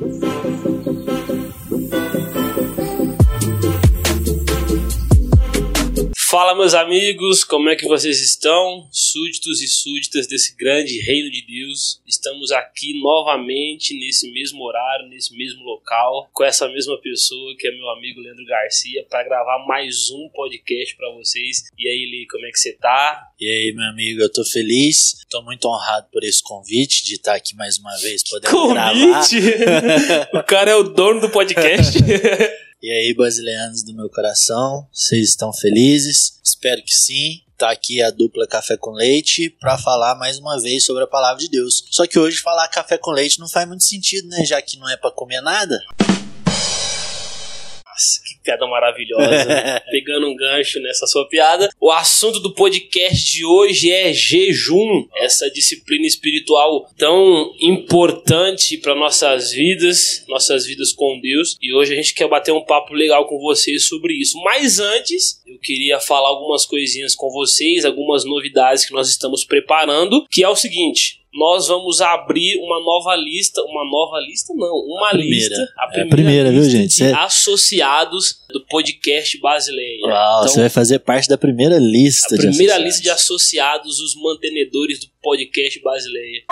Thank you. Fala, meus amigos, como é que vocês estão? Súditos e súditas desse grande reino de Deus. Estamos aqui novamente, nesse mesmo horário, nesse mesmo local, com essa mesma pessoa que é meu amigo Leandro Garcia, para gravar mais um podcast para vocês. E aí, Li, como é que você tá? E aí, meu amigo, eu tô feliz, tô muito honrado por esse convite de estar aqui mais uma vez podendo convite? gravar. o cara é o dono do podcast. E aí, basileanos do meu coração, vocês estão felizes? Espero que sim. Tá aqui a dupla Café com Leite para falar mais uma vez sobre a palavra de Deus. Só que hoje falar café com leite não faz muito sentido, né? Já que não é para comer nada. Nossa, que piada maravilhosa. Pegando um gancho nessa sua piada. O assunto do podcast de hoje é jejum, essa disciplina espiritual tão importante para nossas vidas, nossas vidas com Deus. E hoje a gente quer bater um papo legal com vocês sobre isso. Mas antes, eu queria falar algumas coisinhas com vocês, algumas novidades que nós estamos preparando, que é o seguinte: nós vamos abrir uma nova lista, uma nova lista não, uma a lista, a primeira, é a primeira viu, gente? De associados do podcast Basileia. Uau, então, você vai fazer parte da primeira lista a de primeira lista de associados, os mantenedores do podcast Basileia.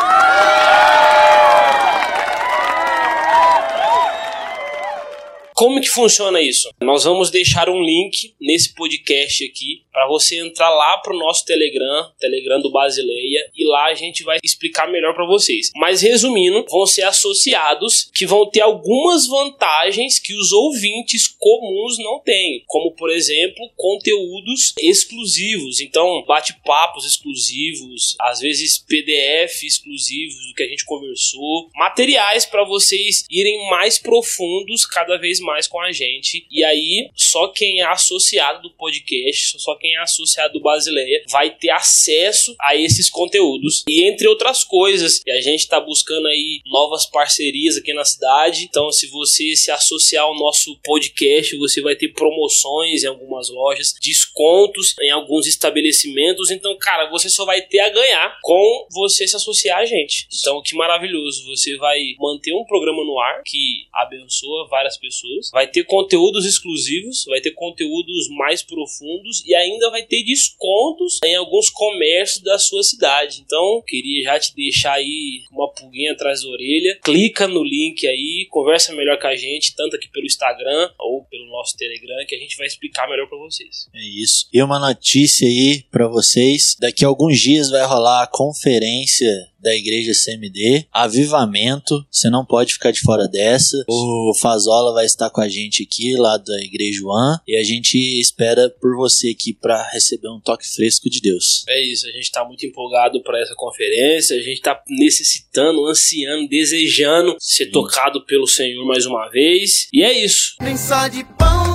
Como que funciona isso? Nós vamos deixar um link nesse podcast aqui para você entrar lá pro nosso Telegram, Telegram do Basileia, e lá a gente vai explicar melhor para vocês. Mas resumindo, vão ser associados que vão ter algumas vantagens que os ouvintes comuns não têm, como por exemplo, conteúdos exclusivos. Então, bate-papos exclusivos, às vezes PDF exclusivos do que a gente conversou, materiais para vocês irem mais profundos cada vez mais com a gente. E aí, só quem é associado do podcast, só quem é associado do Basileia vai ter acesso a esses conteúdos. E entre outras coisas, a gente está buscando aí novas parcerias aqui na cidade. Então, se você se associar ao nosso podcast, você vai ter promoções em algumas lojas, descontos em alguns estabelecimentos. Então, cara, você só vai ter a ganhar com você se associar a gente. Então, que maravilhoso. Você vai manter um programa no ar que abençoa várias pessoas, vai ter conteúdos exclusivos, vai ter conteúdos mais profundos e ainda vai ter descontos em alguns comércios da sua cidade. Então, queria já te deixar aí uma pulguinha atrás da orelha. Clica no link aí, conversa melhor com a gente, tanto aqui pelo Instagram ou pelo nosso Telegram, que a gente vai explicar melhor para vocês. É isso. E uma notícia aí para vocês: daqui a alguns dias vai rolar a conferência da igreja CMD, avivamento, você não pode ficar de fora dessa. O Fazola vai estar com a gente aqui, lá da igreja One, e a gente espera por você aqui para receber um toque fresco de Deus. É isso, a gente está muito empolgado para essa conferência, a gente está necessitando, ansiando, desejando ser tocado pelo Senhor mais uma vez, e é isso. Nem só de pão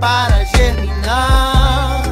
para germinar.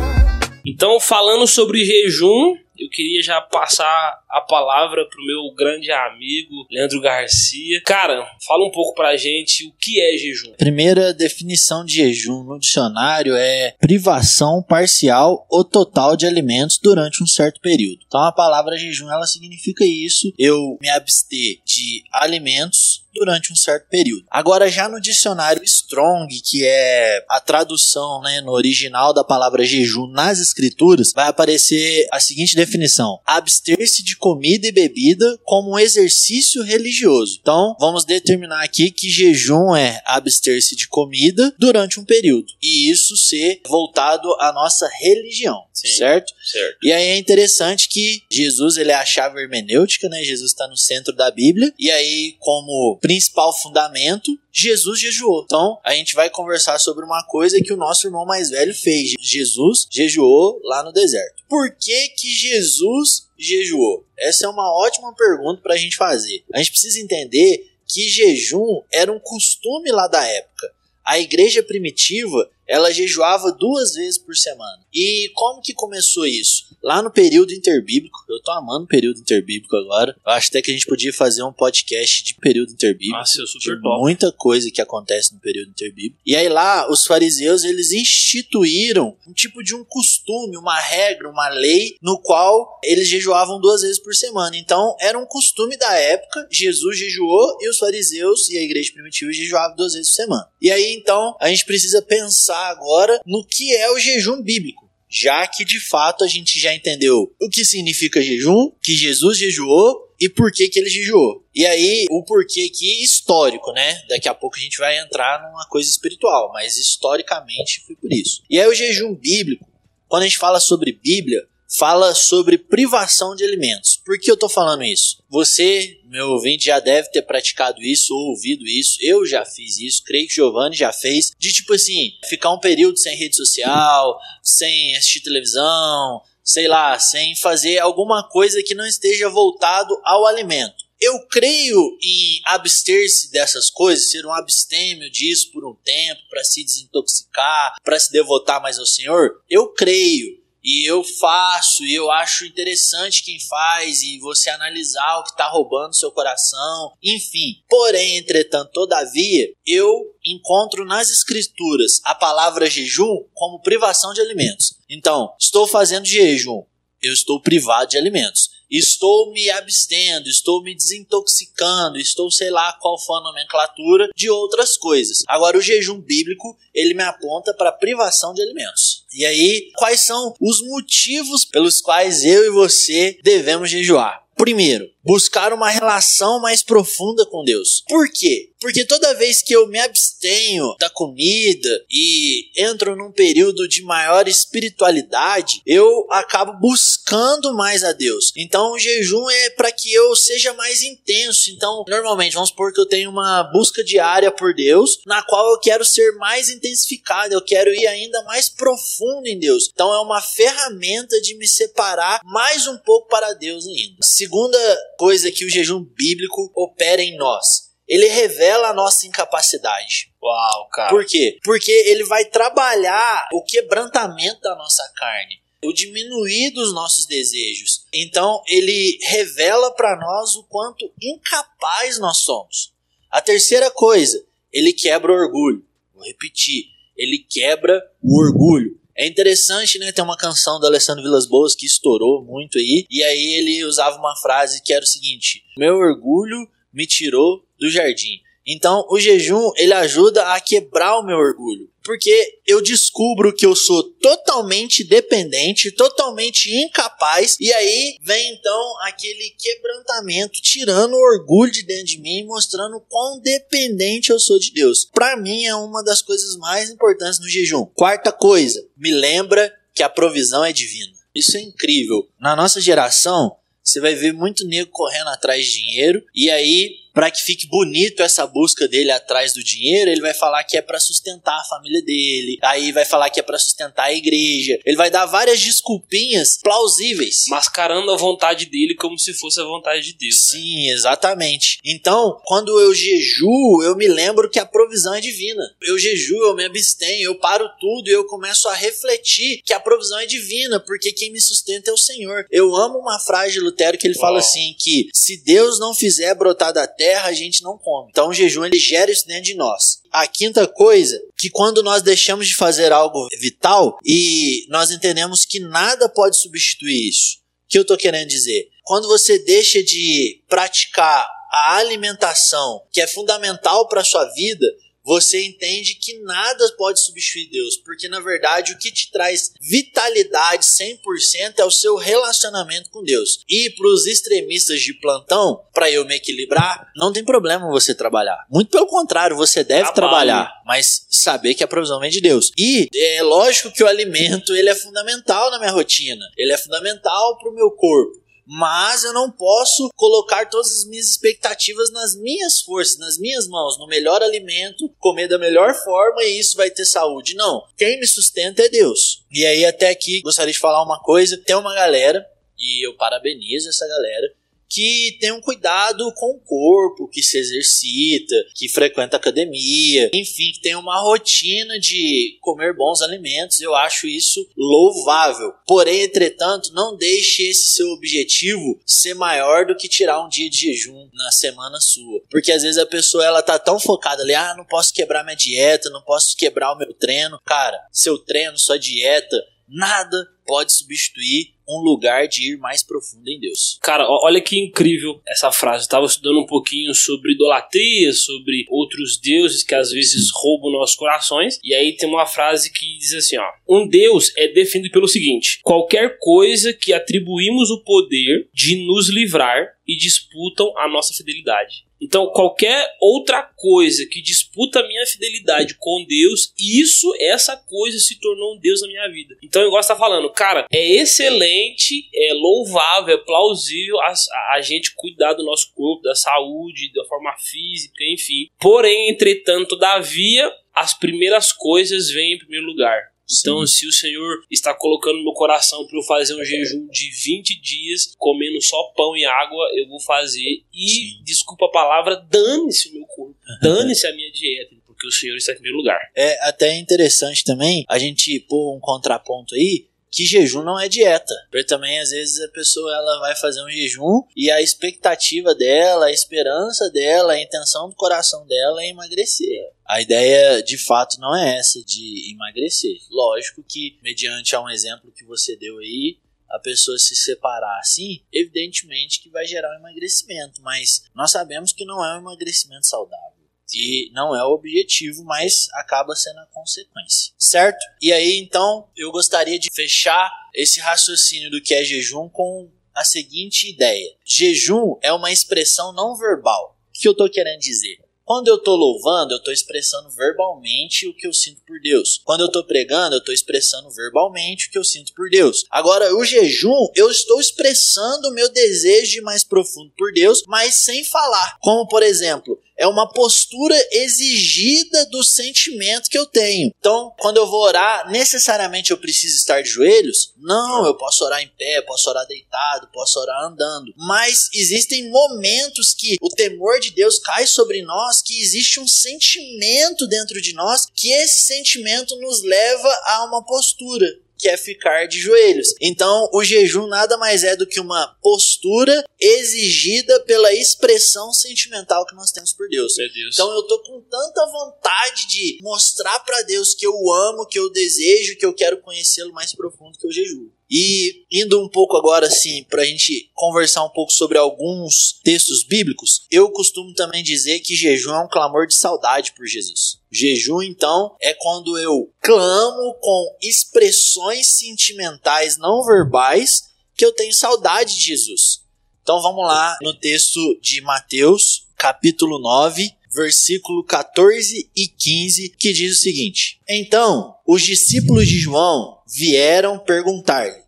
Então, falando sobre jejum, eu queria já passar a palavra pro meu grande amigo Leandro Garcia. Cara, fala um pouco pra gente o que é jejum. Primeira definição de jejum no dicionário é privação parcial ou total de alimentos durante um certo período. Então a palavra jejum ela significa isso, eu me abster de alimentos durante um certo período. Agora, já no dicionário Strong, que é a tradução né, no original da palavra jejum nas escrituras, vai aparecer a seguinte definição: abster-se de comida e bebida como um exercício religioso. Então, vamos determinar aqui que jejum é abster-se de comida durante um período e isso ser voltado à nossa religião, Sim, certo? Certo. E aí é interessante que Jesus ele é a chave hermenêutica, né? Jesus está no centro da Bíblia e aí como principal fundamento Jesus jejuou. Então, a gente vai conversar sobre uma coisa que o nosso irmão mais velho fez. Jesus jejuou lá no deserto. Por que que Jesus jejuou? Essa é uma ótima pergunta para a gente fazer. A gente precisa entender que jejum era um costume lá da época. A igreja primitiva ela jejuava duas vezes por semana. E como que começou isso? Lá no período interbíblico, eu tô amando o período interbíblico agora. Eu acho até que a gente podia fazer um podcast de período interbíblico. Nossa, eu super de top. muita coisa que acontece no período interbíblico. E aí lá, os fariseus, eles instituíram um tipo de um costume, uma regra, uma lei, no qual eles jejuavam duas vezes por semana. Então, era um costume da época, Jesus jejuou e os fariseus e a igreja primitiva jejuavam duas vezes por semana. E aí, então, a gente precisa pensar agora no que é o jejum bíblico já que de fato a gente já entendeu o que significa jejum, que Jesus jejuou e por que, que ele jejuou. E aí, o porquê aqui histórico, né? Daqui a pouco a gente vai entrar numa coisa espiritual, mas historicamente foi por isso. E aí, o jejum bíblico, quando a gente fala sobre Bíblia, fala sobre privação de alimentos. Por que eu tô falando isso? Você, meu ouvinte, já deve ter praticado isso ou ouvido isso. Eu já fiz isso, creio que Giovanni já fez. De tipo assim, ficar um período sem rede social, sem assistir televisão, sei lá, sem fazer alguma coisa que não esteja voltado ao alimento. Eu creio em abster-se dessas coisas, ser um abstêmio disso por um tempo, para se desintoxicar, para se devotar mais ao Senhor. Eu creio e eu faço, e eu acho interessante quem faz, e você analisar o que está roubando seu coração, enfim. Porém, entretanto, todavia, eu encontro nas escrituras a palavra jejum como privação de alimentos. Então, estou fazendo jejum, eu estou privado de alimentos. Estou me abstendo, estou me desintoxicando, estou sei lá qual for a nomenclatura de outras coisas. Agora, o jejum bíblico, ele me aponta para privação de alimentos. E aí, quais são os motivos pelos quais eu e você devemos jejuar? Primeiro, buscar uma relação mais profunda com Deus. Por quê? Porque toda vez que eu me abstenho da comida e entro num período de maior espiritualidade, eu acabo buscando mais a Deus. Então, o jejum é para que eu seja mais intenso. Então, normalmente, vamos supor que eu tenho uma busca diária por Deus, na qual eu quero ser mais intensificado, eu quero ir ainda mais profundo em Deus. Então, é uma ferramenta de me separar mais um pouco para Deus ainda. Segunda coisa que o jejum bíblico opera em nós. Ele revela a nossa incapacidade. Uau, cara. Por quê? Porque ele vai trabalhar o quebrantamento da nossa carne, o diminuir dos nossos desejos. Então, ele revela para nós o quanto incapaz nós somos. A terceira coisa, ele quebra o orgulho. Vou repetir, ele quebra o orgulho. É interessante, né? Tem uma canção do Alessandro Vilas Boas que estourou muito aí. E aí ele usava uma frase que era o seguinte: Meu orgulho me tirou do jardim. Então, o jejum, ele ajuda a quebrar o meu orgulho. Porque eu descubro que eu sou totalmente dependente, totalmente incapaz, e aí vem então aquele quebrantamento, tirando o orgulho de dentro de mim, mostrando quão dependente eu sou de Deus. Para mim é uma das coisas mais importantes no jejum. Quarta coisa, me lembra que a provisão é divina. Isso é incrível. Na nossa geração, você vai ver muito nego correndo atrás de dinheiro, e aí para que fique bonito essa busca dele atrás do dinheiro, ele vai falar que é para sustentar a família dele, aí vai falar que é para sustentar a igreja. Ele vai dar várias desculpinhas plausíveis. Mascarando a vontade dele como se fosse a vontade de Deus. né? Sim, exatamente. Então, quando eu jejuo, eu me lembro que a provisão é divina. Eu jejuo, eu me abstenho, eu paro tudo e eu começo a refletir que a provisão é divina, porque quem me sustenta é o Senhor. Eu amo uma frase de Lutero que ele fala Uau. assim que se Deus não fizer brotar da terra, a gente não come. Então o jejum ele gera isso dentro de nós. A quinta coisa, que quando nós deixamos de fazer algo vital e nós entendemos que nada pode substituir isso. O que eu tô querendo dizer? Quando você deixa de praticar a alimentação, que é fundamental para sua vida, você entende que nada pode substituir Deus, porque na verdade o que te traz vitalidade 100% é o seu relacionamento com Deus. E para os extremistas de plantão, para eu me equilibrar, não tem problema você trabalhar. Muito pelo contrário, você deve Trabalhe. trabalhar, mas saber que a provisão vem de Deus. E é lógico que o alimento ele é fundamental na minha rotina, ele é fundamental para o meu corpo mas eu não posso colocar todas as minhas expectativas nas minhas forças, nas minhas mãos, no melhor alimento, comer da melhor forma e isso vai ter saúde. Não. Quem me sustenta é Deus. E aí, até aqui, gostaria de falar uma coisa: tem uma galera, e eu parabenizo essa galera, que tem um cuidado com o corpo, que se exercita, que frequenta academia, enfim, que tem uma rotina de comer bons alimentos. Eu acho isso louvável. Porém, entretanto, não deixe esse seu objetivo ser maior do que tirar um dia de jejum na semana sua. Porque às vezes a pessoa ela tá tão focada ali, ah, não posso quebrar minha dieta, não posso quebrar o meu treino. Cara, seu treino, sua dieta, nada pode substituir um lugar de ir mais profundo em Deus. Cara, olha que incrível essa frase. Eu estava estudando um pouquinho sobre idolatria, sobre outros deuses que às vezes roubam nossos corações. E aí tem uma frase que diz assim: ó, um Deus é definido pelo seguinte: qualquer coisa que atribuímos o poder de nos livrar e disputam a nossa fidelidade. Então, qualquer outra coisa que disputa a minha fidelidade com Deus, isso, essa coisa se tornou um Deus na minha vida. Então, eu gosto de estar falando, cara, é excelente, é louvável, é plausível a, a, a gente cuidar do nosso corpo, da saúde, da forma física, enfim. Porém, entretanto, todavia, as primeiras coisas vêm em primeiro lugar. Então, Sim. se o Senhor está colocando no meu coração para eu fazer um jejum de 20 dias, comendo só pão e água, eu vou fazer. E, Sim. desculpa a palavra, dane-se o meu corpo, dane-se a minha dieta, porque o Senhor está em primeiro lugar. É até interessante também a gente pôr um contraponto aí que jejum não é dieta. Porque também, às vezes, a pessoa ela vai fazer um jejum e a expectativa dela, a esperança dela, a intenção do coração dela é emagrecer. A ideia, de fato, não é essa de emagrecer. Lógico que, mediante a um exemplo que você deu aí, a pessoa se separar assim, evidentemente que vai gerar um emagrecimento, mas nós sabemos que não é um emagrecimento saudável. E não é o objetivo, mas acaba sendo a consequência, certo? E aí então eu gostaria de fechar esse raciocínio do que é jejum com a seguinte ideia: jejum é uma expressão não verbal. O que eu estou querendo dizer? Quando eu estou louvando, eu estou expressando verbalmente o que eu sinto por Deus. Quando eu estou pregando, eu estou expressando verbalmente o que eu sinto por Deus. Agora, o jejum, eu estou expressando o meu desejo mais profundo por Deus, mas sem falar. Como, por exemplo, é uma postura exigida do sentimento que eu tenho. Então, quando eu vou orar, necessariamente eu preciso estar de joelhos? Não, eu posso orar em pé, posso orar deitado, posso orar andando. Mas existem momentos que o temor de Deus cai sobre nós, que existe um sentimento dentro de nós, que esse sentimento nos leva a uma postura que é ficar de joelhos. Então, o jejum nada mais é do que uma postura exigida pela expressão sentimental que nós temos por Deus. Deus. Então, eu tô com tanta vontade de mostrar para Deus que eu amo, que eu desejo, que eu quero conhecê-lo mais profundo que o jejum. E indo um pouco agora assim, para a gente conversar um pouco sobre alguns textos bíblicos, eu costumo também dizer que jejum é um clamor de saudade por Jesus. Jejum, então, é quando eu clamo com expressões sentimentais não verbais que eu tenho saudade de Jesus. Então vamos lá no texto de Mateus, capítulo 9, versículo 14 e 15, que diz o seguinte: Então os discípulos de João vieram perguntar-lhe: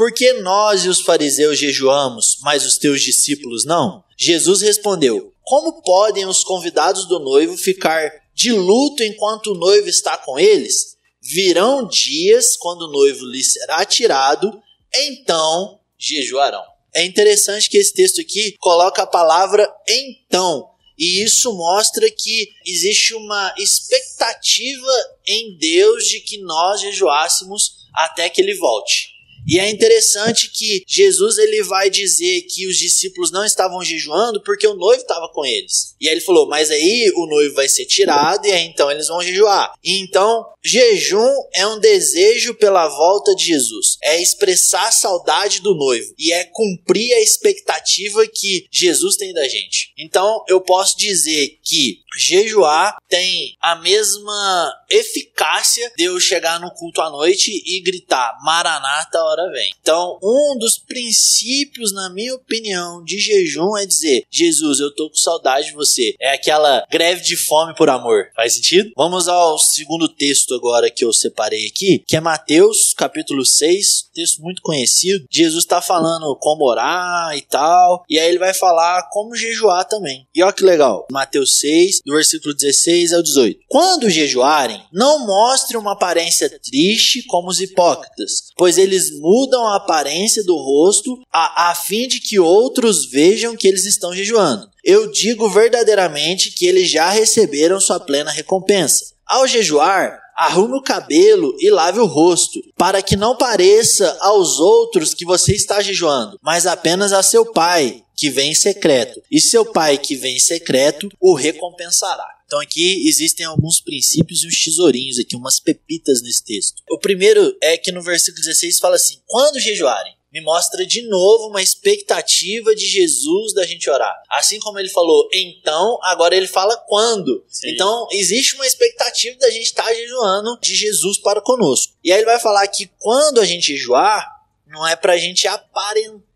Por que nós e os fariseus jejuamos, mas os teus discípulos não? Jesus respondeu: Como podem os convidados do noivo ficar de luto enquanto o noivo está com eles? Virão dias quando o noivo lhes será tirado, então jejuarão. É interessante que esse texto aqui coloca a palavra então. E isso mostra que existe uma expectativa em Deus de que nós jejuássemos até que ele volte. E é interessante que Jesus ele vai dizer que os discípulos não estavam jejuando porque o noivo estava com eles. E aí ele falou: "Mas aí o noivo vai ser tirado e aí então eles vão jejuar". E então, jejum é um desejo pela volta de Jesus. É expressar a saudade do noivo e é cumprir a expectativa que Jesus tem da gente. Então, eu posso dizer que jejuar tem a mesma eficácia de eu chegar no culto à noite e gritar: "Maranata, hora vem. Então, um dos princípios, na minha opinião, de jejum é dizer: Jesus, eu tô com saudade de você. É aquela greve de fome por amor. Faz sentido? Vamos ao segundo texto agora que eu separei aqui, que é Mateus, capítulo 6, texto muito conhecido. Jesus está falando como orar e tal, e aí ele vai falar como jejuar também. E olha que legal, Mateus 6, do versículo 16 ao 18. Quando jejuarem, não mostrem uma aparência triste como os hipócritas, pois eles mudam a aparência do rosto a, a fim de que outros vejam que eles estão jejuando. Eu digo verdadeiramente que eles já receberam sua plena recompensa. Ao jejuar, arrume o cabelo e lave o rosto, para que não pareça aos outros que você está jejuando, mas apenas a seu pai, que vem em secreto. E seu pai, que vem em secreto, o recompensará. Então aqui existem alguns princípios e uns tesourinhos aqui, umas pepitas nesse texto. O primeiro é que no versículo 16 fala assim: "Quando jejuarem, me mostra de novo uma expectativa de Jesus da gente orar. Assim como ele falou então, agora ele fala quando. Sim. Então existe uma expectativa da gente estar tá jejuando de Jesus para conosco. E aí ele vai falar que quando a gente jejuar, não é para a gente aparentar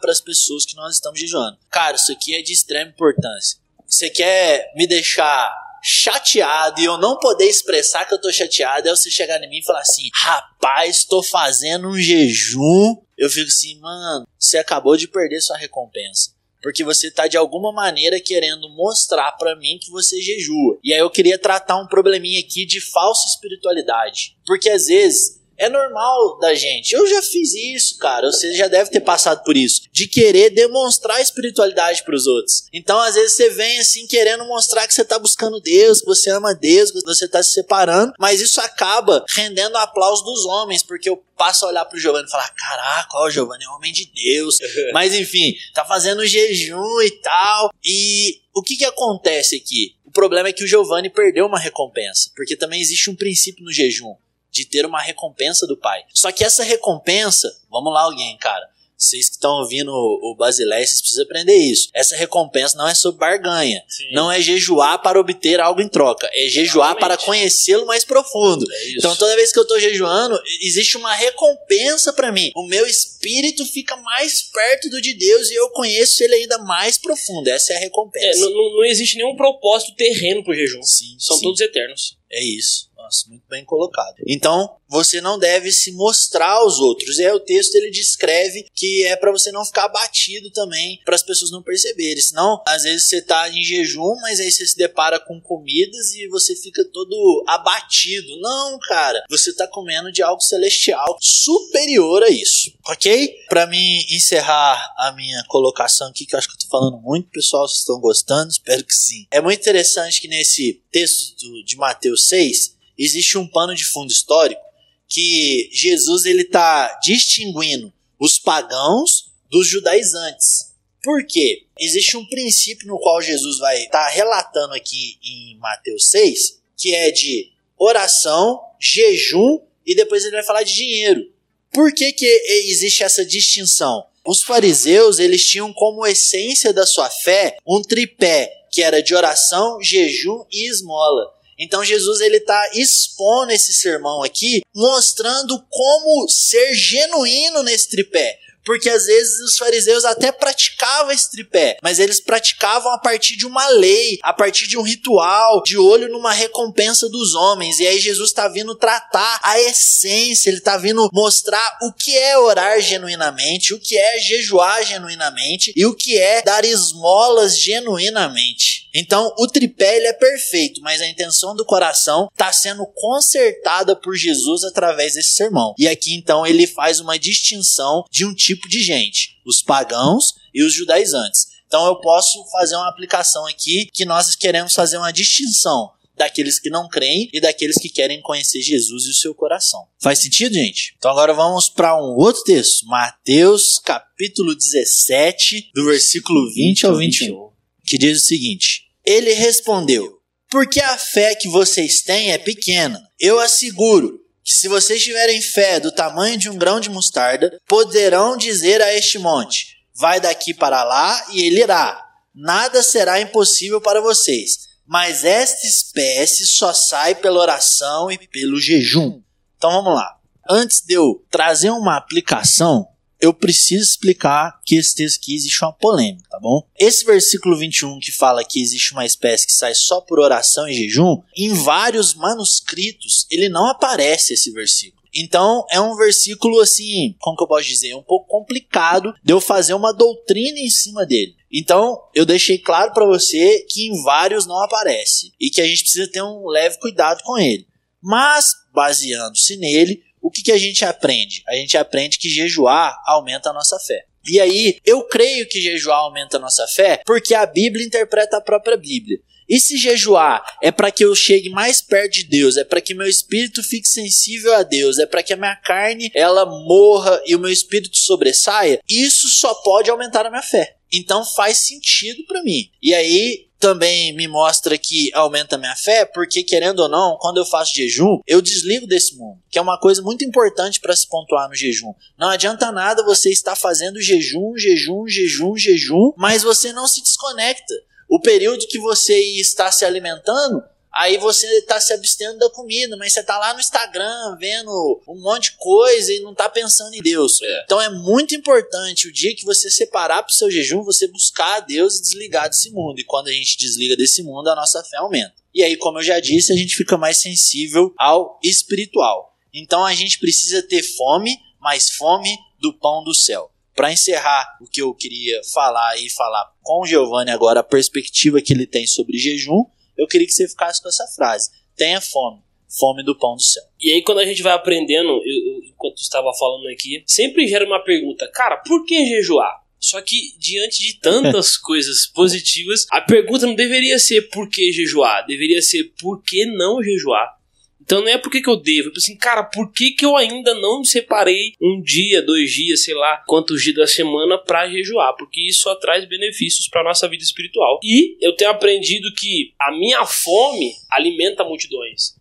para as pessoas que nós estamos jejuando. Cara, isso aqui é de extrema importância você quer me deixar chateado e eu não poder expressar que eu tô chateado, é você chegar em mim e falar assim: rapaz, tô fazendo um jejum. Eu fico assim, mano, você acabou de perder sua recompensa. Porque você tá de alguma maneira querendo mostrar para mim que você jejua. E aí eu queria tratar um probleminha aqui de falsa espiritualidade. Porque às vezes é normal da gente. Eu já fiz isso, cara. Você já deve ter passado por isso. De querer demonstrar espiritualidade para os outros. Então, às vezes, você vem assim querendo mostrar que você está buscando Deus, que você ama Deus, que você está se separando. Mas isso acaba rendendo aplauso dos homens, porque eu passo a olhar pro Giovanni e falar: caraca, ó, o Giovanni é homem de Deus. Mas enfim, tá fazendo jejum e tal. E o que que acontece aqui? O problema é que o Giovanni perdeu uma recompensa, porque também existe um princípio no jejum de ter uma recompensa do pai. Só que essa recompensa, vamos lá alguém, cara, vocês que estão ouvindo o Basileia, vocês precisam aprender isso. Essa recompensa não é sobre barganha. Sim. Não é jejuar para obter algo em troca. É jejuar Exatamente. para conhecê-lo mais profundo. É então, toda vez que eu estou jejuando, existe uma recompensa para mim. O meu espírito fica mais perto do de Deus e eu conheço ele ainda mais profundo. Essa é a recompensa. É, não, não, existe nenhum propósito terreno pro jejum. Sim, São sim. todos eternos. É isso. Nossa, muito bem colocado. Então, você não deve se mostrar aos outros. Aí o texto ele descreve que é para você não ficar abatido também, para as pessoas não perceberem. Senão, às vezes você tá em jejum, mas aí você se depara com comidas e você fica todo abatido. Não, cara, você tá comendo de algo celestial superior a isso, ok? Para mim encerrar a minha colocação aqui, que eu acho que eu tô falando muito, pessoal, vocês estão gostando? Espero que sim. É muito interessante que nesse texto de Mateus 6, existe um pano de fundo histórico que Jesus ele está distinguindo os pagãos dos judaizantes. Por quê? Existe um princípio no qual Jesus vai estar tá relatando aqui em Mateus 6, que é de oração, jejum e depois ele vai falar de dinheiro. Por que, que existe essa distinção? Os fariseus, eles tinham como essência da sua fé um tripé, que era de oração, jejum e esmola. Então Jesus ele está expondo esse sermão aqui, mostrando como ser genuíno nesse tripé. Porque às vezes os fariseus até praticavam esse tripé, mas eles praticavam a partir de uma lei, a partir de um ritual, de olho numa recompensa dos homens. E aí Jesus está vindo tratar a essência, ele está vindo mostrar o que é orar genuinamente, o que é jejuar genuinamente e o que é dar esmolas genuinamente. Então, o tripé ele é perfeito, mas a intenção do coração está sendo consertada por Jesus através desse sermão. E aqui então ele faz uma distinção de um tipo de gente: os pagãos e os judaizantes. Então eu posso fazer uma aplicação aqui que nós queremos fazer uma distinção daqueles que não creem e daqueles que querem conhecer Jesus e o seu coração. Faz sentido, gente? Então agora vamos para um outro texto, Mateus capítulo 17, do versículo 20 ao 21, que diz o seguinte: ele respondeu: Porque a fé que vocês têm é pequena. Eu asseguro que se vocês tiverem fé do tamanho de um grão de mostarda, poderão dizer a este monte: Vai daqui para lá, e ele irá. Nada será impossível para vocês. Mas esta espécie só sai pela oração e pelo jejum. Então vamos lá. Antes de eu trazer uma aplicação, eu preciso explicar que esse texto aqui existe uma polêmica, tá bom? Esse versículo 21 que fala que existe uma espécie que sai só por oração e jejum, em vários manuscritos ele não aparece esse versículo. Então é um versículo assim, como que eu posso dizer, um pouco complicado de eu fazer uma doutrina em cima dele. Então eu deixei claro para você que em vários não aparece e que a gente precisa ter um leve cuidado com ele. Mas baseando-se nele, o que, que a gente aprende? A gente aprende que jejuar aumenta a nossa fé. E aí, eu creio que jejuar aumenta a nossa fé porque a Bíblia interpreta a própria Bíblia. E se jejuar é para que eu chegue mais perto de Deus, é para que meu espírito fique sensível a Deus, é para que a minha carne ela morra e o meu espírito sobressaia, isso só pode aumentar a minha fé. Então faz sentido para mim. E aí também me mostra que aumenta minha fé, porque querendo ou não, quando eu faço jejum, eu desligo desse mundo, que é uma coisa muito importante para se pontuar no jejum. Não adianta nada você estar fazendo jejum, jejum, jejum, jejum, mas você não se desconecta. O período que você está se alimentando, Aí você está se abstendo da comida, mas você está lá no Instagram vendo um monte de coisa e não está pensando em Deus. É. Então é muito importante o dia que você separar para o seu jejum, você buscar a Deus e desligar desse mundo. E quando a gente desliga desse mundo, a nossa fé aumenta. E aí, como eu já disse, a gente fica mais sensível ao espiritual. Então a gente precisa ter fome, mas fome do pão do céu. Para encerrar o que eu queria falar e falar com o Giovanni agora, a perspectiva que ele tem sobre jejum, eu queria que você ficasse com essa frase: tenha fome, fome do pão do céu. E aí, quando a gente vai aprendendo, eu, enquanto estava falando aqui, sempre gera uma pergunta: cara, por que jejuar? Só que, diante de tantas coisas positivas, a pergunta não deveria ser por que jejuar, deveria ser por que não jejuar. Então não é porque que eu devo, é assim, cara, por que, que eu ainda não separei um dia, dois dias, sei lá, quantos dias da semana para jejuar? Porque isso traz benefícios para nossa vida espiritual. E eu tenho aprendido que a minha fome alimenta multidões.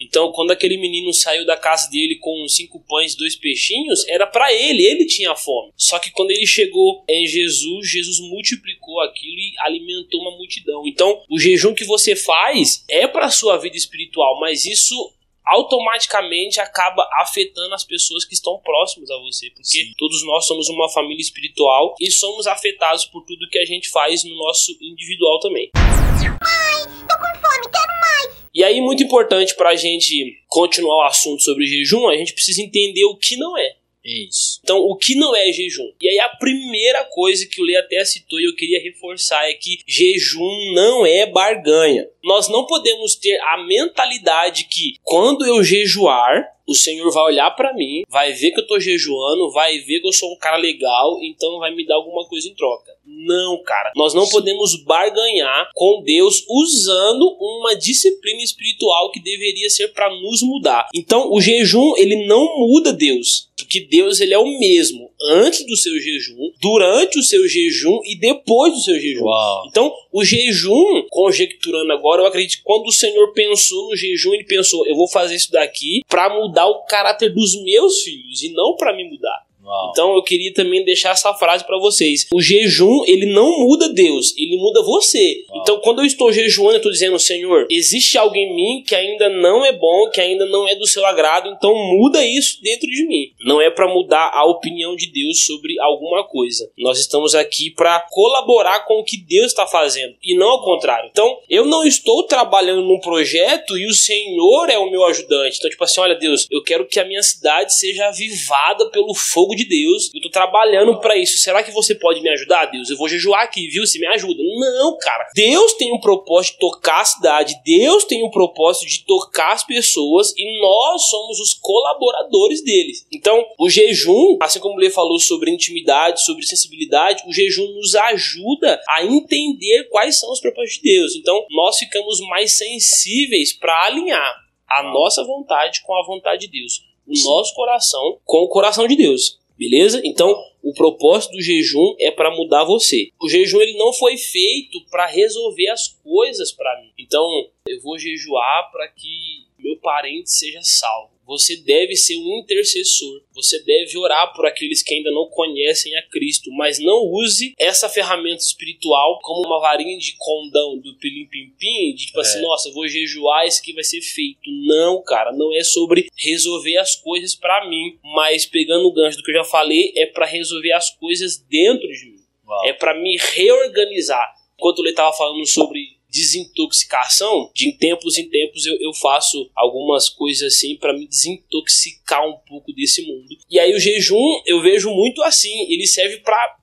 Então, quando aquele menino saiu da casa dele com cinco pães e dois peixinhos, era para ele, ele tinha fome. Só que quando ele chegou em Jesus, Jesus multiplicou aquilo e alimentou uma multidão. Então, o jejum que você faz é para sua vida espiritual, mas isso automaticamente acaba afetando as pessoas que estão próximas a você, porque Sim. todos nós somos uma família espiritual e somos afetados por tudo que a gente faz no nosso individual também. Mãe, tô com fome, quero mais. E aí, muito importante para a gente continuar o assunto sobre jejum, a gente precisa entender o que não é. Isso. Então, o que não é jejum? E aí, a primeira coisa que o Lê até citou e eu queria reforçar é que jejum não é barganha. Nós não podemos ter a mentalidade que quando eu jejuar, o Senhor vai olhar para mim, vai ver que eu tô jejuando, vai ver que eu sou um cara legal, então vai me dar alguma coisa em troca. Não, cara. Nós não podemos barganhar com Deus usando uma disciplina espiritual que deveria ser para nos mudar. Então, o jejum, ele não muda Deus, porque Deus ele é o mesmo antes do seu jejum, durante o seu jejum e depois do seu jejum. Uau. Então, o jejum, conjecturando agora, eu acredito que quando o Senhor pensou no jejum, ele pensou: eu vou fazer isso daqui para mudar o caráter dos meus filhos e não para me mudar. Uau. Então eu queria também deixar essa frase para vocês. O jejum, ele não muda Deus, ele muda você. Uau. Então quando eu estou jejuando, eu estou dizendo, Senhor, existe algo em mim que ainda não é bom, que ainda não é do seu agrado, então muda isso dentro de mim. Não é para mudar a opinião de Deus sobre alguma coisa. Nós estamos aqui para colaborar com o que Deus está fazendo e não ao contrário. Então, eu não estou trabalhando num projeto e o Senhor é o meu ajudante. Então, tipo assim, olha Deus, eu quero que a minha cidade seja avivada pelo fogo de de Deus, eu tô trabalhando para isso. Será que você pode me ajudar, Deus? Eu vou jejuar aqui, viu? Se me ajuda. Não, cara. Deus tem um propósito de tocar a cidade, Deus tem um propósito de tocar as pessoas e nós somos os colaboradores deles. Então, o jejum, assim como o Lê falou sobre intimidade, sobre sensibilidade, o jejum nos ajuda a entender quais são os propósitos de Deus. Então, nós ficamos mais sensíveis para alinhar a nossa vontade com a vontade de Deus, o nosso coração com o coração de Deus. Beleza? Então, o propósito do jejum é para mudar você. O jejum ele não foi feito para resolver as coisas para mim. Então, eu vou jejuar para que meu parente seja salvo. Você deve ser um intercessor. Você deve orar por aqueles que ainda não conhecem a Cristo, mas não use essa ferramenta espiritual como uma varinha de condão do pilim pim pim, de tipo assim, é. assim, nossa, vou jejuar, isso aqui vai ser feito. Não, cara, não é sobre resolver as coisas para mim, mas pegando o gancho do que eu já falei, é para resolver as coisas dentro de mim. Uau. É para me reorganizar. Enquanto ele estava falando sobre desintoxicação, de tempos em tempos eu, eu faço algumas coisas assim para me desintoxicar um pouco desse mundo. E aí o jejum eu vejo muito assim, ele serve para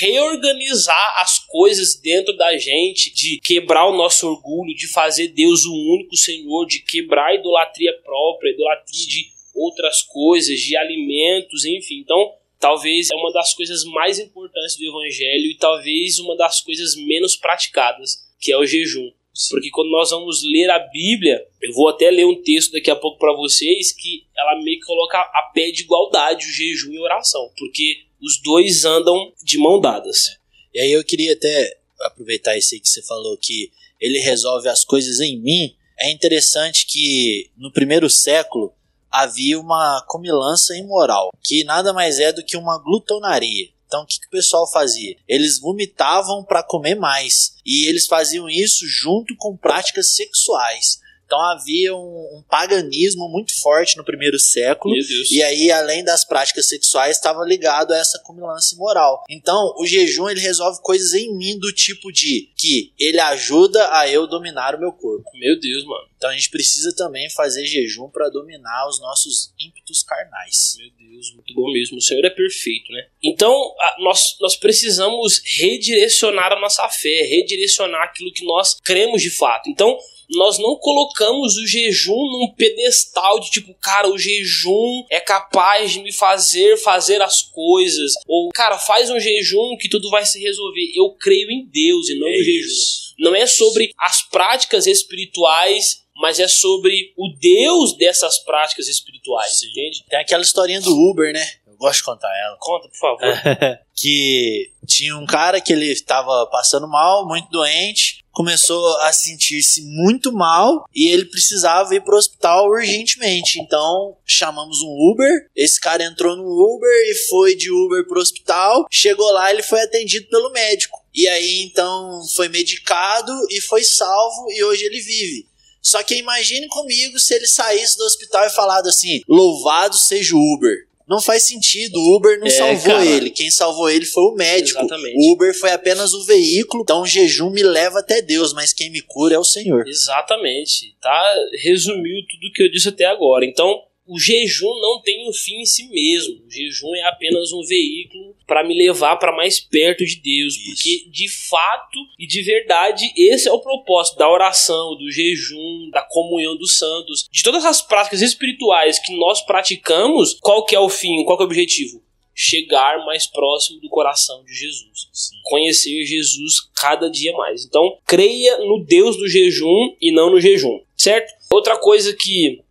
reorganizar as coisas dentro da gente, de quebrar o nosso orgulho, de fazer Deus o único Senhor, de quebrar a idolatria própria, a idolatria de outras coisas, de alimentos, enfim. Então, talvez é uma das coisas mais importantes do evangelho e talvez uma das coisas menos praticadas, que é o jejum. Porque quando nós vamos ler a Bíblia, eu vou até ler um texto daqui a pouco para vocês que ela meio que coloca a pé de igualdade o jejum e a oração, porque os dois andam de mão dadas. E aí eu queria até aproveitar aí que você falou que ele resolve as coisas em mim. É interessante que no primeiro século havia uma comilança imoral, que nada mais é do que uma glutonaria. Então, o que, que o pessoal fazia? Eles vomitavam para comer mais. E eles faziam isso junto com práticas sexuais. Então havia um, um, paganismo muito forte no primeiro século. E aí, além das práticas sexuais, estava ligado a essa cumulância moral. Então, o jejum ele resolve coisas em mim do tipo de que ele ajuda a eu dominar o meu corpo. Meu Deus, mano. Então a gente precisa também fazer jejum para dominar os nossos ímpetos carnais. Meu Deus, muito bom mesmo. O Senhor é perfeito, né? Então, nós, nós precisamos redirecionar a nossa fé, redirecionar aquilo que nós cremos de fato. Então, nós não colocamos o jejum num pedestal de tipo, cara, o jejum é capaz de me fazer fazer as coisas. Ou, cara, faz um jejum que tudo vai se resolver. Eu creio em Deus e não é no jejum. Não é sobre as práticas espirituais mas é sobre o Deus dessas práticas espirituais, Sim. entende? Tem aquela historinha do Uber, né? Eu gosto de contar. Conta, por favor. que tinha um cara que ele estava passando mal, muito doente, começou a sentir-se muito mal e ele precisava ir para o hospital urgentemente. Então chamamos um Uber. Esse cara entrou no Uber e foi de Uber para o hospital. Chegou lá, ele foi atendido pelo médico. E aí então foi medicado e foi salvo e hoje ele vive. Só que imagine comigo se ele saísse do hospital e falado assim: louvado seja o Uber. Não faz sentido, o Uber não é, salvou cara. ele. Quem salvou ele foi o médico. Exatamente. O Uber foi apenas o veículo. Então o jejum me leva até Deus, mas quem me cura é o Senhor. Exatamente. Tá? Resumiu tudo que eu disse até agora. Então, o jejum não tem um fim em si mesmo. O jejum é apenas um veículo para me levar para mais perto de Deus, Isso. porque de fato e de verdade esse é o propósito da oração, do jejum, da comunhão dos santos, de todas as práticas espirituais que nós praticamos. Qual que é o fim? Qual que é o objetivo? chegar mais próximo do coração de Jesus. Sim. Conhecer Jesus cada dia mais. Então, creia no Deus do jejum e não no jejum, certo? Outra coisa que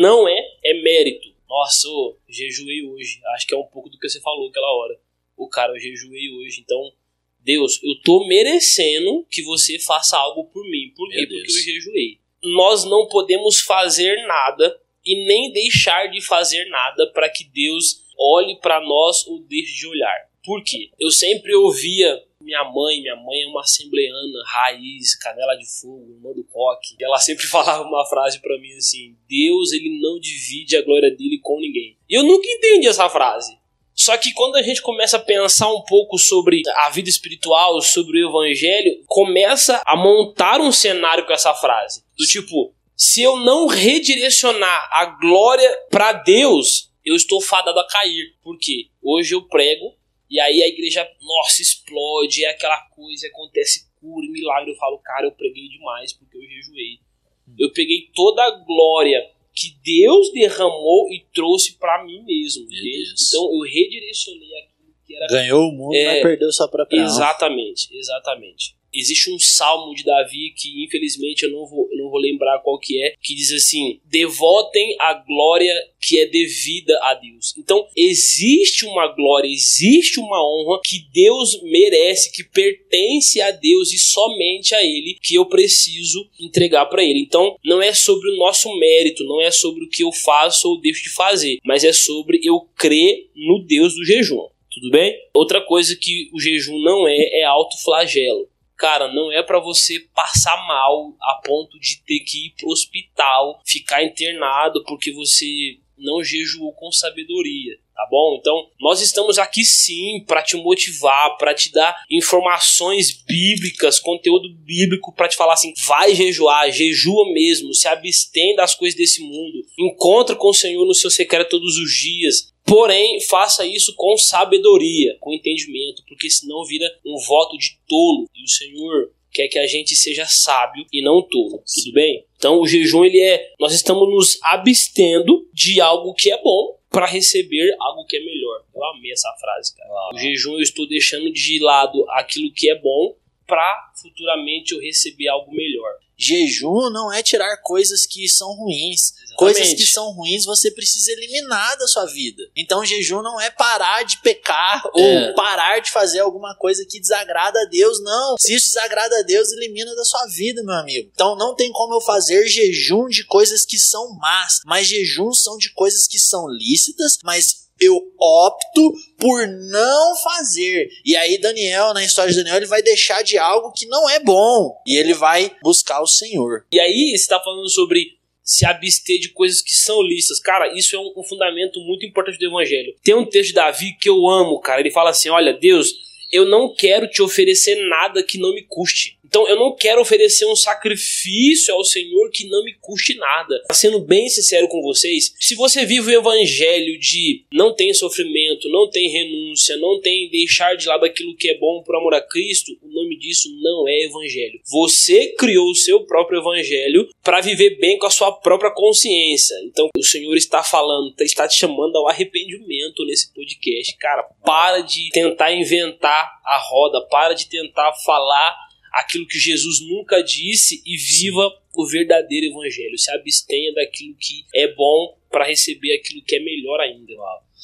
não é, é mérito. Nossa, oh, jejuei hoje. Acho que é um pouco do que você falou aquela hora. O cara, eu jejuei hoje. Então, Deus, eu tô merecendo que você faça algo por mim. Por quê? Porque eu jejuei. Nós não podemos fazer nada e nem deixar de fazer nada para que Deus olhe para nós ou deixe de olhar. Por quê? Eu sempre ouvia minha mãe, minha mãe é uma assembleana, raiz, canela de fogo, irmã do coque. E ela sempre falava uma frase para mim assim: Deus, ele não divide a glória dele com ninguém. E eu nunca entendi essa frase. Só que quando a gente começa a pensar um pouco sobre a vida espiritual, sobre o evangelho, começa a montar um cenário com essa frase. Do tipo, se eu não redirecionar a glória para Deus, eu estou fadado a cair. Por quê? Hoje eu prego e aí a igreja, nossa, explode, é aquela coisa, acontece cura e milagre. Eu falo, cara, eu preguei demais porque eu jejuei. Hum. Eu peguei toda a glória que Deus derramou e trouxe para mim mesmo. Então eu redirecionei aquilo que era. Ganhou o mundo, é, mas perdeu sua própria Exatamente, alma. exatamente existe um salmo de Davi que infelizmente eu não vou, eu não vou lembrar qual que é, que diz assim: devotem a glória que é devida a Deus. Então, existe uma glória, existe uma honra que Deus merece, que pertence a Deus e somente a Ele que eu preciso entregar para Ele. Então, não é sobre o nosso mérito, não é sobre o que eu faço ou deixo de fazer, mas é sobre eu crer no Deus do jejum. Tudo bem? Outra coisa que o jejum não é é autoflagelo cara, não é para você passar mal a ponto de ter que ir pro hospital, ficar internado porque você não jejuou com sabedoria, tá bom? Então, nós estamos aqui sim para te motivar, para te dar informações bíblicas, conteúdo bíblico para te falar assim: vai jejuar, jejua mesmo, se abstém das coisas desse mundo, encontra com o Senhor no seu secreto todos os dias, Porém, faça isso com sabedoria, com entendimento, porque senão vira um voto de tolo. E o Senhor quer que a gente seja sábio e não tolo, tudo bem? Então o jejum ele é, nós estamos nos abstendo de algo que é bom para receber algo que é melhor. Eu amei essa frase, cara. O jejum eu estou deixando de lado aquilo que é bom para futuramente eu receber algo melhor. Jejum não é tirar coisas que são ruins. Exatamente. Coisas que são ruins você precisa eliminar da sua vida. Então, jejum não é parar de pecar é. ou parar de fazer alguma coisa que desagrada a Deus. Não. Se isso desagrada a Deus, elimina da sua vida, meu amigo. Então, não tem como eu fazer jejum de coisas que são más. Mas jejum são de coisas que são lícitas, mas eu opto por não fazer. E aí Daniel, na história de Daniel, ele vai deixar de algo que não é bom e ele vai buscar o Senhor. E aí está falando sobre se abster de coisas que são listas. Cara, isso é um, um fundamento muito importante do evangelho. Tem um texto de Davi que eu amo, cara. Ele fala assim: "Olha, Deus, eu não quero te oferecer nada que não me custe. Então eu não quero oferecer um sacrifício ao Senhor que não me custe nada. Sendo bem sincero com vocês, se você vive o evangelho de não tem sofrimento, não tem renúncia, não tem deixar de lado aquilo que é bom por amor a Cristo, o nome disso não é evangelho. Você criou o seu próprio evangelho para viver bem com a sua própria consciência. Então o Senhor está falando, está te chamando ao arrependimento nesse podcast. Cara, para de tentar inventar a roda, para de tentar falar aquilo que Jesus nunca disse e viva o verdadeiro evangelho. Se abstenha daquilo que é bom para receber aquilo que é melhor ainda.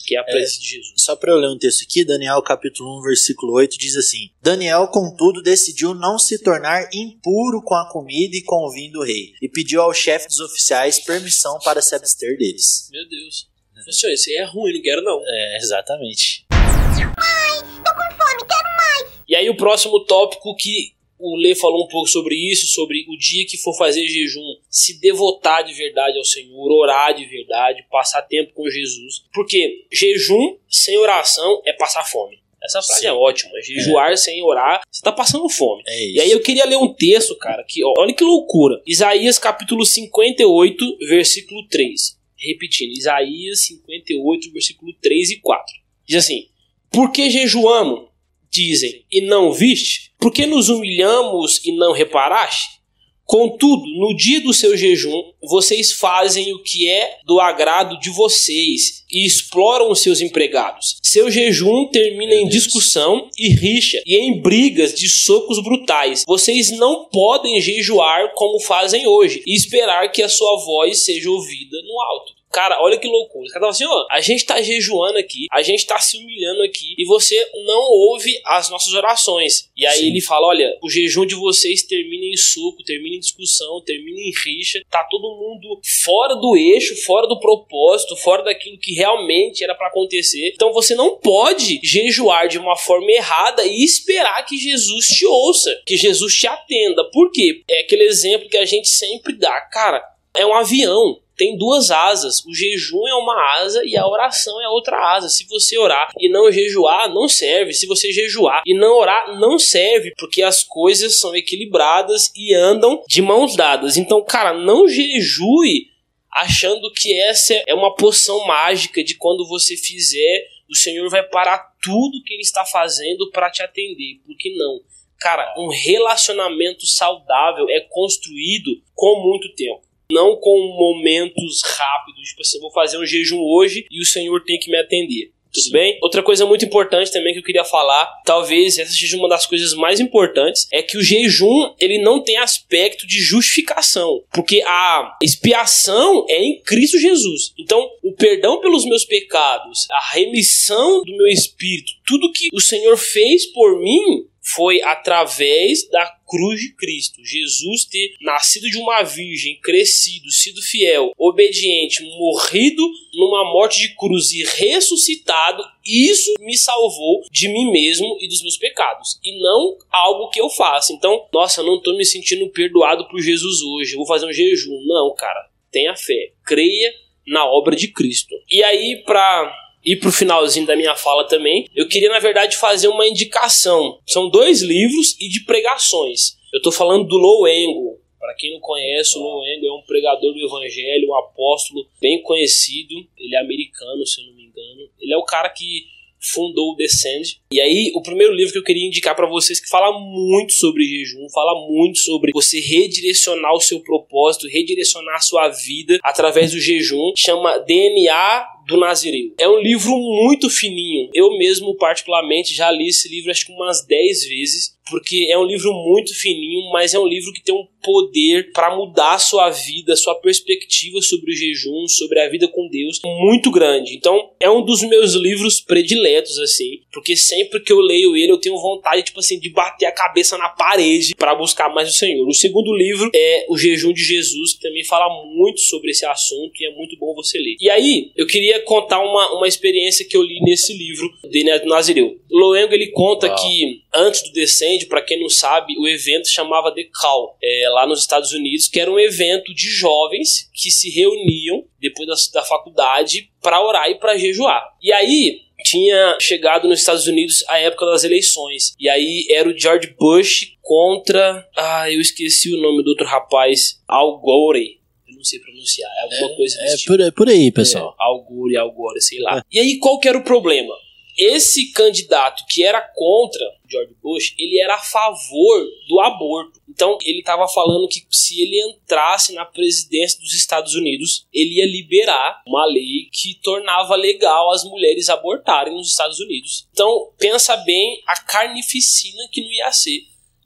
Que é a presença é, de Jesus. Só para eu ler um texto aqui, Daniel capítulo 1, versículo 8 diz assim: Daniel, contudo, decidiu não se tornar impuro com a comida e com o vinho do rei, e pediu ao chefe dos oficiais permissão para se abster deles. Meu Deus. Senhor, isso aí é ruim, não quero não. É, exatamente. Mãe, tô com fome, quero mais. E aí o próximo tópico que o Lê falou um pouco sobre isso, sobre o dia que for fazer jejum, se devotar de verdade ao Senhor, orar de verdade, passar tempo com Jesus. Porque jejum sem oração é passar fome. Essa frase Sim. é ótima. Jejuar é. sem orar, você está passando fome. É e aí eu queria ler um texto, cara, que olha que loucura. Isaías capítulo 58, versículo 3. Repetindo, Isaías 58, versículo 3 e 4. Diz assim: Por que jejuamos? Dizem, e não viste? Por que nos humilhamos e não reparaste? Contudo, no dia do seu jejum, vocês fazem o que é do agrado de vocês e exploram os seus empregados. Seu jejum termina em discussão e rixa e em brigas de socos brutais. Vocês não podem jejuar como fazem hoje e esperar que a sua voz seja ouvida no alto. Cara, olha que loucura. Os caras assim, ó, a gente tá jejuando aqui, a gente tá se humilhando aqui, e você não ouve as nossas orações. E aí Sim. ele fala: olha, o jejum de vocês termina em suco, termina em discussão, termina em rixa, tá todo mundo fora do eixo, fora do propósito, fora daquilo que realmente era para acontecer. Então você não pode jejuar de uma forma errada e esperar que Jesus te ouça, que Jesus te atenda. Por quê? É aquele exemplo que a gente sempre dá. Cara, é um avião tem duas asas. O jejum é uma asa e a oração é outra asa. Se você orar e não jejuar, não serve. Se você jejuar e não orar, não serve, porque as coisas são equilibradas e andam de mãos dadas. Então, cara, não jejue achando que essa é uma poção mágica de quando você fizer, o Senhor vai parar tudo que ele está fazendo para te atender, porque não. Cara, um relacionamento saudável é construído com muito tempo não com momentos rápidos, tipo assim, vou fazer um jejum hoje e o Senhor tem que me atender. Tudo bem? Outra coisa muito importante também que eu queria falar, talvez essa seja uma das coisas mais importantes, é que o jejum ele não tem aspecto de justificação, porque a expiação é em Cristo Jesus. Então, o perdão pelos meus pecados, a remissão do meu espírito, tudo que o Senhor fez por mim foi através da cruz de Cristo. Jesus ter nascido de uma virgem, crescido, sido fiel, obediente, morrido numa morte de cruz e ressuscitado, isso me salvou de mim mesmo e dos meus pecados, e não algo que eu faça. Então, nossa, eu não estou me sentindo perdoado por Jesus hoje, eu vou fazer um jejum. Não, cara, tenha fé, creia na obra de Cristo. E aí, para e pro finalzinho da minha fala também, eu queria na verdade fazer uma indicação. São dois livros e de pregações. Eu tô falando do Low Engo. Para quem não conhece, o Low Engo é um pregador do evangelho, um apóstolo bem conhecido. Ele é americano, se eu não me engano. Ele é o cara que fundou o Descend. E aí, o primeiro livro que eu queria indicar para vocês que fala muito sobre jejum, fala muito sobre você redirecionar o seu propósito, redirecionar a sua vida através do jejum, chama DNA do Nazireu. É um livro muito fininho. Eu mesmo, particularmente, já li esse livro acho que umas 10 vezes, porque é um livro muito fininho, mas é um livro que tem um poder para mudar a sua vida, sua perspectiva sobre o jejum, sobre a vida com Deus, muito grande. Então, é um dos meus livros prediletos, assim, porque sempre que eu leio ele, eu tenho vontade, tipo assim, de bater a cabeça na parede para buscar mais o Senhor. O segundo livro é O Jejum de Jesus, que também fala muito sobre esse assunto e é muito bom você ler. E aí, eu queria contar uma, uma experiência que eu li nesse livro, de Nazireu. Loengo, ele conta Uau. que antes do Descende, para quem não sabe, o evento chamava The Call, é, lá nos Estados Unidos, que era um evento de jovens que se reuniam depois da, da faculdade para orar e para jejuar. E aí, tinha chegado nos Estados Unidos a época das eleições. E aí era o George Bush contra. Ah, eu esqueci o nome do outro rapaz. Al Gore. Eu não sei pronunciar. É alguma é, coisa É tipo. por, por aí, pessoal. É, Al Gore, Al Gore, sei lá. É. E aí qual que era o problema? Esse candidato que era contra George Bush, ele era a favor do aborto. Então ele estava falando que se ele entrasse na presidência dos Estados Unidos, ele ia liberar uma lei que tornava legal as mulheres abortarem nos Estados Unidos. Então pensa bem a carnificina que não ia ser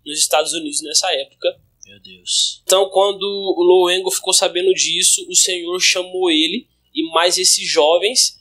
nos Estados Unidos nessa época. Meu Deus. Então quando o Lowengo ficou sabendo disso, o Senhor chamou ele e mais esses jovens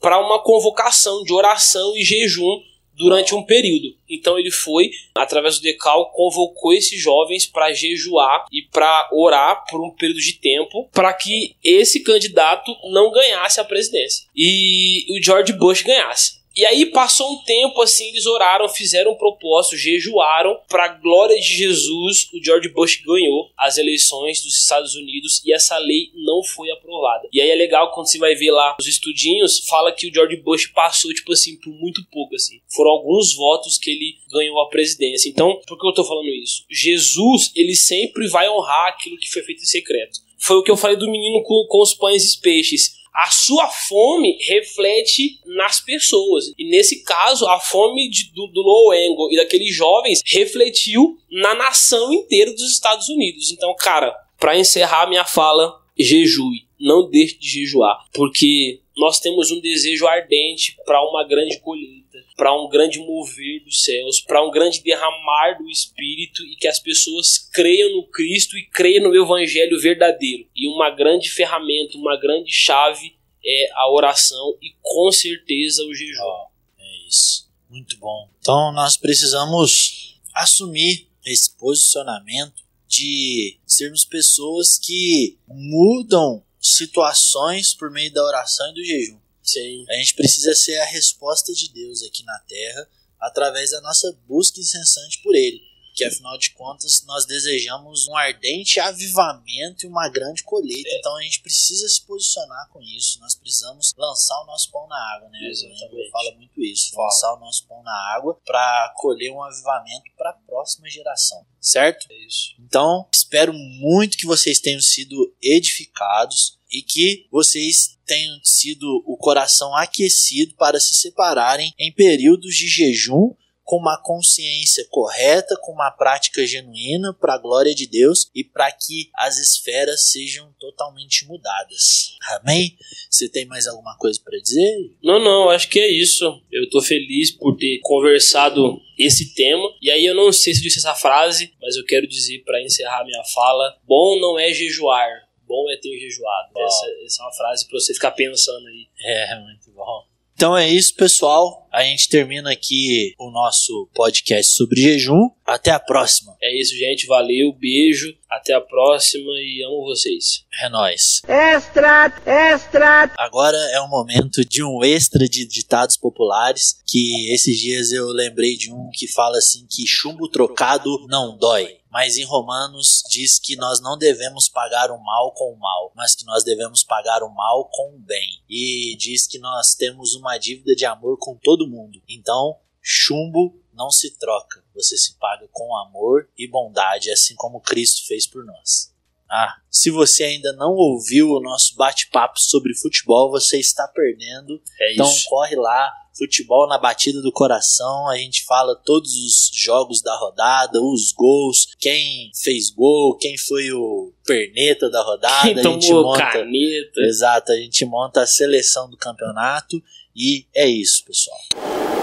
para uma convocação de oração e jejum durante um período. Então ele foi, através do decal, convocou esses jovens para jejuar e para orar por um período de tempo para que esse candidato não ganhasse a presidência e o George Bush ganhasse. E aí passou um tempo assim, eles oraram, fizeram um propósito, jejuaram para glória de Jesus. O George Bush ganhou as eleições dos Estados Unidos e essa lei não foi aprovada. E aí é legal quando você vai ver lá os estudinhos, fala que o George Bush passou tipo assim por muito pouco assim. Foram alguns votos que ele ganhou a presidência. Então, por que eu tô falando isso? Jesus, ele sempre vai honrar aquilo que foi feito em secreto. Foi o que eu falei do menino com, com os pães e peixes a sua fome reflete nas pessoas. E nesse caso, a fome de, do, do Angle e daqueles jovens refletiu na nação inteira dos Estados Unidos. Então, cara, para encerrar minha fala, jejue. Não deixe de jejuar, porque nós temos um desejo ardente para uma grande colheita, para um grande mover dos céus, para um grande derramar do Espírito e que as pessoas creiam no Cristo e creiam no Evangelho verdadeiro. E uma grande ferramenta, uma grande chave é a oração e com certeza o jejum. Oh, é isso. Muito bom. Então nós precisamos assumir esse posicionamento de sermos pessoas que mudam situações por meio da oração e do jejum. Sim. A gente precisa ser a resposta de Deus aqui na terra através da nossa busca incessante por Ele que afinal de contas nós desejamos um ardente avivamento e uma grande colheita. É. Então a gente precisa se posicionar com isso. Nós precisamos lançar o nosso pão na água, né? Exatamente. Fala muito isso, Fala. lançar o nosso pão na água para colher um avivamento para a próxima geração, certo? É isso. Então espero muito que vocês tenham sido edificados e que vocês tenham sido o coração aquecido para se separarem em períodos de jejum com uma consciência correta, com uma prática genuína para a glória de Deus e para que as esferas sejam totalmente mudadas. Amém? Você tem mais alguma coisa para dizer? Não, não, acho que é isso. Eu estou feliz por ter conversado esse tema. E aí eu não sei se disse essa frase, mas eu quero dizer para encerrar minha fala: bom não é jejuar, bom é ter jejuado. Essa, essa, é uma frase para você ficar pensando aí. É, muito bom. Então é isso, pessoal. A gente termina aqui o nosso podcast sobre jejum. Até a próxima. É isso, gente. Valeu, beijo. Até a próxima e amo vocês. É nóis. Extra, extra. Agora é o momento de um extra de ditados populares. Que esses dias eu lembrei de um que fala assim: que chumbo trocado não dói mas em Romanos diz que nós não devemos pagar o mal com o mal, mas que nós devemos pagar o mal com o bem. E diz que nós temos uma dívida de amor com todo mundo. Então, chumbo não se troca, você se paga com amor e bondade, assim como Cristo fez por nós. Ah, se você ainda não ouviu o nosso bate-papo sobre futebol, você está perdendo. É então corre lá, futebol na batida do coração. A gente fala todos os jogos da rodada, os gols, quem fez gol, quem foi o perneta da rodada. Quem a gente tomou monta, caneta. Exato, a gente monta a seleção do campeonato e é isso, pessoal.